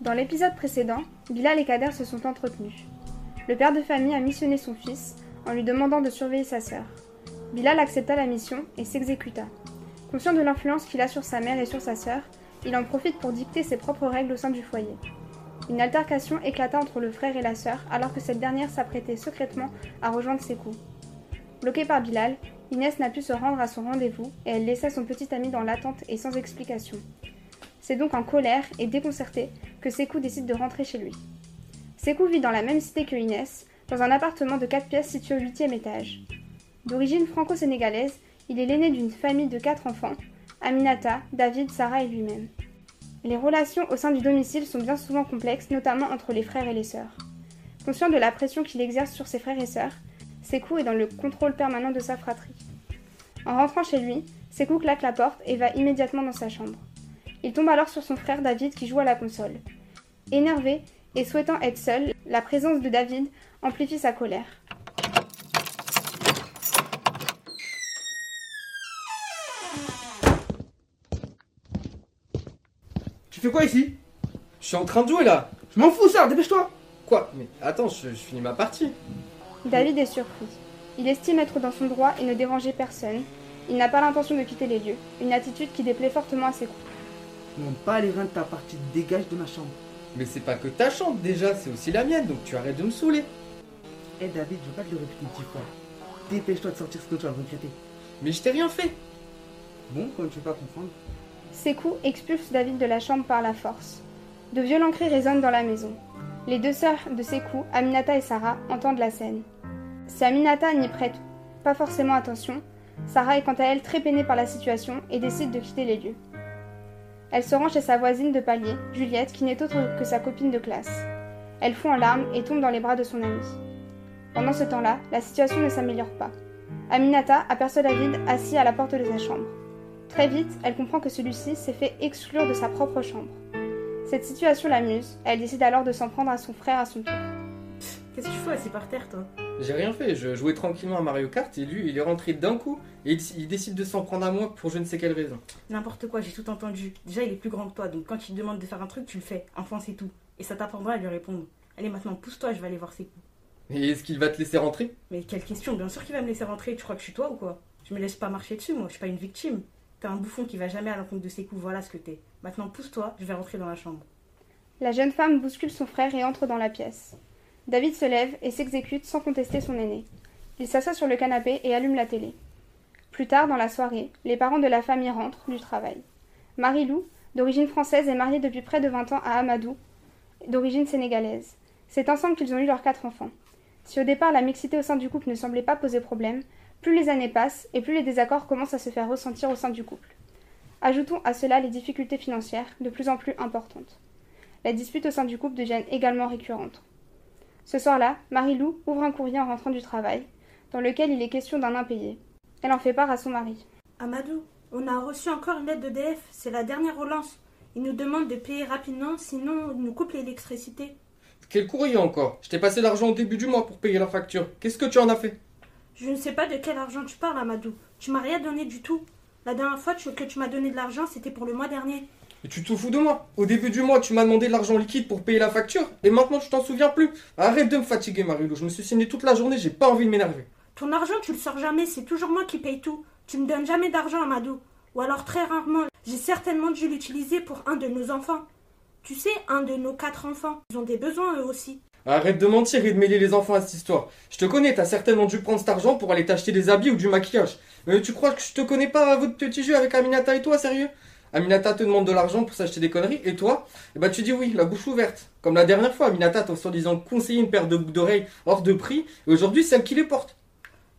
Dans l'épisode précédent, Bilal et Kader se sont entretenus. Le père de famille a missionné son fils en lui demandant de surveiller sa sœur. Bilal accepta la mission et s'exécuta. Conscient de l'influence qu'il a sur sa mère et sur sa sœur, il en profite pour dicter ses propres règles au sein du foyer. Une altercation éclata entre le frère et la sœur alors que cette dernière s'apprêtait secrètement à rejoindre ses coups. Bloquée par Bilal, Inès n'a pu se rendre à son rendez-vous et elle laissa son petit ami dans l'attente et sans explication. C'est donc en colère et déconcerté que Sekou décide de rentrer chez lui. Sekou vit dans la même cité que Inès, dans un appartement de 4 pièces situé au 8 étage. D'origine franco-sénégalaise, il est l'aîné d'une famille de 4 enfants, Aminata, David, Sarah et lui-même. Les relations au sein du domicile sont bien souvent complexes, notamment entre les frères et les sœurs. Conscient de la pression qu'il exerce sur ses frères et sœurs, Sekou est dans le contrôle permanent de sa fratrie. En rentrant chez lui, Sekou claque la porte et va immédiatement dans sa chambre. Il tombe alors sur son frère David qui joue à la console. Énervé et souhaitant être seul, la présence de David amplifie sa colère. Tu fais quoi ici? Je suis en train de jouer là Je m'en fous ça, dépêche-toi Quoi? Mais attends, je, je finis ma partie. David est surpris. Il estime être dans son droit et ne déranger personne. Il n'a pas l'intention de quitter les lieux, une attitude qui déplaît fortement à ses coups. Non, pas les reins de ta partie, dégage de ma chambre. Mais c'est pas que ta chambre déjà, c'est aussi la mienne, donc tu arrêtes de me saouler. Eh David, je veux pas te le répéter dix fois. Dépêche-toi de sortir ce que tu vas regretter. Mais je t'ai rien fait. Bon, comme tu veux pas comprendre. Sekou expulse David de la chambre par la force. De violents cris résonnent dans la maison. Les deux sœurs de Sekou, Aminata et Sarah, entendent la scène. Si Aminata n'y prête pas forcément attention, Sarah est quant à elle très peinée par la situation et décide de quitter les lieux. Elle se rend chez sa voisine de palier, Juliette, qui n'est autre que sa copine de classe. Elle fond en larmes et tombe dans les bras de son amie. Pendant ce temps-là, la situation ne s'améliore pas. Aminata aperçoit David assis à la porte de sa chambre. Très vite, elle comprend que celui-ci s'est fait exclure de sa propre chambre. Cette situation l'amuse, elle décide alors de s'en prendre à son frère à son tour. Qu'est-ce que tu fais assis par terre, toi? J'ai rien fait, je jouais tranquillement à Mario Kart et lui, il est rentré d'un coup et il, il décide de s'en prendre à moi pour je ne sais quelle raison. N'importe quoi, j'ai tout entendu. Déjà, il est plus grand que toi, donc quand il te demande de faire un truc, tu le fais. Enfin, c'est tout. Et ça t'apprendra à lui répondre. Allez, maintenant, pousse-toi, je vais aller voir ses coups. Et est-ce qu'il va te laisser rentrer? Mais quelle question Bien sûr qu'il va me laisser rentrer. Tu crois que je suis toi ou quoi? Je me laisse pas marcher dessus, moi. Je suis pas une victime. T'es un bouffon qui va jamais à l'encontre de ses coups. Voilà ce que t'es. Maintenant, pousse-toi, je vais rentrer dans la chambre. La jeune femme bouscule son frère et entre dans la pièce. David se lève et s'exécute sans contester son aîné. Il s'assoit sur le canapé et allume la télé. Plus tard, dans la soirée, les parents de la famille rentrent du travail. Marie-Lou, d'origine française, est mariée depuis près de 20 ans à Amadou, d'origine sénégalaise. C'est ensemble qu'ils ont eu leurs quatre enfants. Si au départ la mixité au sein du couple ne semblait pas poser problème, plus les années passent et plus les désaccords commencent à se faire ressentir au sein du couple. Ajoutons à cela les difficultés financières, de plus en plus importantes. La dispute au sein du couple devient également récurrente. Ce soir-là, Marie-Lou ouvre un courrier en rentrant du travail, dans lequel il est question d'un impayé. Elle en fait part à son mari. Amadou, on a reçu encore une lettre d'EDF, c'est la dernière relance. Ils nous demandent de payer rapidement, sinon ils nous coupent l'électricité. Quel courrier encore? Je t'ai passé l'argent au début du mois pour payer la facture. Qu'est-ce que tu en as fait? Je ne sais pas de quel argent tu parles, Amadou. Tu m'as rien donné du tout. La dernière fois que tu m'as donné de l'argent, c'était pour le mois dernier. Mais tu te fous de moi Au début du mois, tu m'as demandé de l'argent liquide pour payer la facture, et maintenant tu t'en souviens plus Arrête de me fatiguer, Marilou. Je me suis signé toute la journée, j'ai pas envie de m'énerver. Ton argent, tu le sors jamais, c'est toujours moi qui paye tout. Tu me donnes jamais d'argent, Amadou. Ou alors très rarement. J'ai certainement dû l'utiliser pour un de nos enfants. Tu sais, un de nos quatre enfants. Ils ont des besoins eux aussi. Arrête de mentir et de mêler les enfants à cette histoire. Je te connais, t'as certainement dû prendre cet argent pour aller t'acheter des habits ou du maquillage. Mais tu crois que je te connais pas à votre petit jeu avec Aminata et toi, sérieux? Aminata te demande de l'argent pour s'acheter des conneries, et toi? Eh ben tu dis oui, la bouche ouverte. Comme la dernière fois, Aminata t'a soi-disant conseillé une paire de boucles d'oreilles hors de prix, et aujourd'hui c'est elle qui les porte.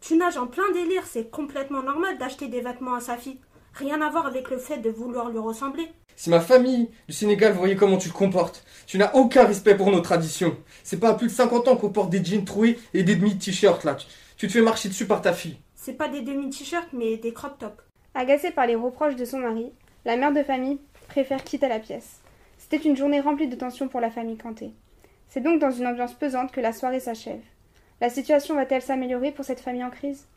Tu nages en plein délire, c'est complètement normal d'acheter des vêtements à sa fille. Rien à voir avec le fait de vouloir lui ressembler. Si ma famille du Sénégal voyait comment tu te comportes, tu n'as aucun respect pour nos traditions. C'est pas à plus de 50 ans qu'on porte des jeans troués et des demi-t-shirts là. Tu, tu te fais marcher dessus par ta fille. C'est pas des demi-t-shirts, mais des crop tops. Agacée par les reproches de son mari, la mère de famille préfère quitter la pièce. C'était une journée remplie de tensions pour la famille Kanté. C'est donc dans une ambiance pesante que la soirée s'achève. La situation va-t-elle s'améliorer pour cette famille en crise?